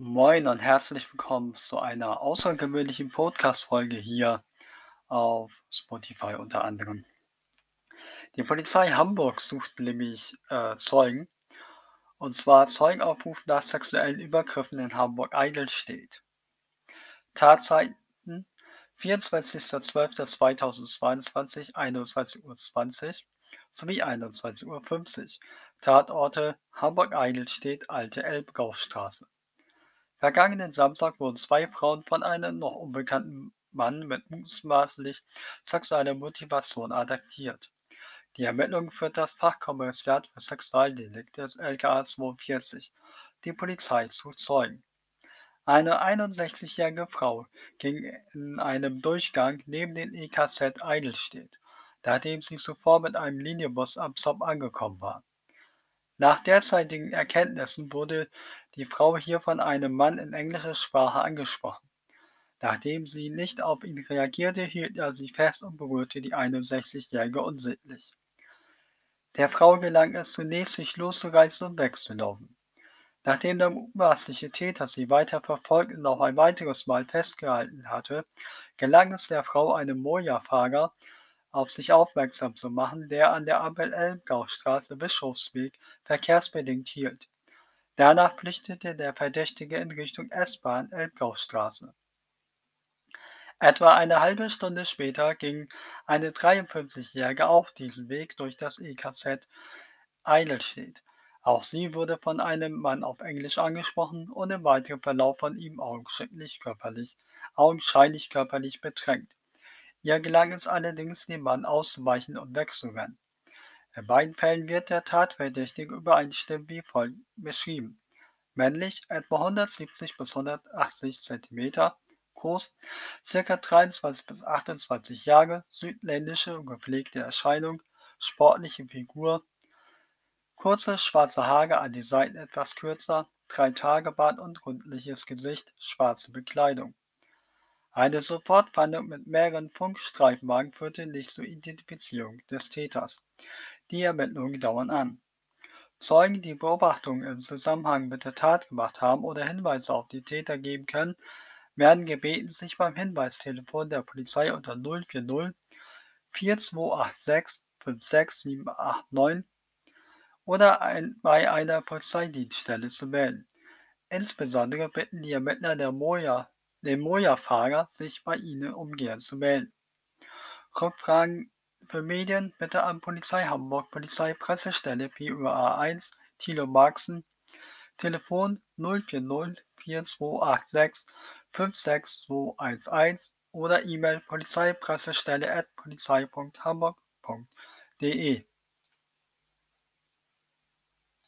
Moin und herzlich willkommen zu einer außergewöhnlichen Podcast-Folge hier auf Spotify unter anderem. Die Polizei Hamburg sucht nämlich äh, Zeugen, und zwar Zeugenaufruf nach sexuellen Übergriffen in Hamburg-Eidelstedt. Tatzeiten 24.12.2022, 21.20 Uhr sowie 21.50 Uhr. Tatorte Hamburg-Eidelstedt, Alte Elbgaustraße. Vergangenen Samstag wurden zwei Frauen von einem noch unbekannten Mann mit mutmaßlich sexueller Motivation attackiert. Die Ermittlungen führt das Fachkommissariat für Sexualdelikte LKA 42, die Polizei zu Zeugen. Eine 61-jährige Frau ging in einem Durchgang neben den EKZ Eidelstedt, nachdem sie zuvor mit einem Linienbus am Zopp angekommen war. Nach derzeitigen Erkenntnissen wurde die Frau hier von einem Mann in englischer Sprache angesprochen. Nachdem sie nicht auf ihn reagierte, hielt er sie fest und berührte die 61-Jährige unsittlich. Der Frau gelang es zunächst, sich loszureißen und wegzulaufen. Nachdem der mutmaßliche Täter sie weiter verfolgt und noch ein weiteres Mal festgehalten hatte, gelang es der Frau, einem Moja-Fahrer auf sich aufmerksam zu machen, der an der Ampel Elbgaustraße Bischofsweg verkehrsbedingt hielt. Danach flüchtete der Verdächtige in Richtung S-Bahn Elbgaustraße. Etwa eine halbe Stunde später ging eine 53-Jährige auch diesen Weg durch das EKZ Eidelstedt. Auch sie wurde von einem Mann auf Englisch angesprochen und im weiteren Verlauf von ihm augenscheinlich körperlich, augenscheinlich körperlich bedrängt. Ihr gelang es allerdings, dem Mann auszuweichen und wegzurennen. In beiden Fällen wird der Tatverdächtige übereinstimmend wie folgt beschrieben: Männlich, etwa 170 bis 180 cm, groß, ca. 23 bis 28 Jahre, südländische und gepflegte Erscheinung, sportliche Figur, kurze schwarze Haare an den Seiten etwas kürzer, drei Tage Bart und rundliches Gesicht, schwarze Bekleidung eine Sofortfahndung mit mehreren Funkstreifenwagen führte nicht zur Identifizierung des Täters. Die Ermittlungen dauern an. Zeugen, die Beobachtungen im Zusammenhang mit der Tat gemacht haben oder Hinweise auf die Täter geben können, werden gebeten, sich beim Hinweistelefon der Polizei unter 040 4286 56789 oder ein, bei einer Polizeidienststelle zu melden. Insbesondere bitten die Ermittler der Moja den Moja-Fahrer, sich bei Ihnen umgehend zu melden. Rückfragen für Medien bitte an Polizei Hamburg Polizeipressestelle PUA 1 Thilo Marxen Telefon 040 4286 56211 oder E-Mail polizeipressestelle at polizei.hamburg.de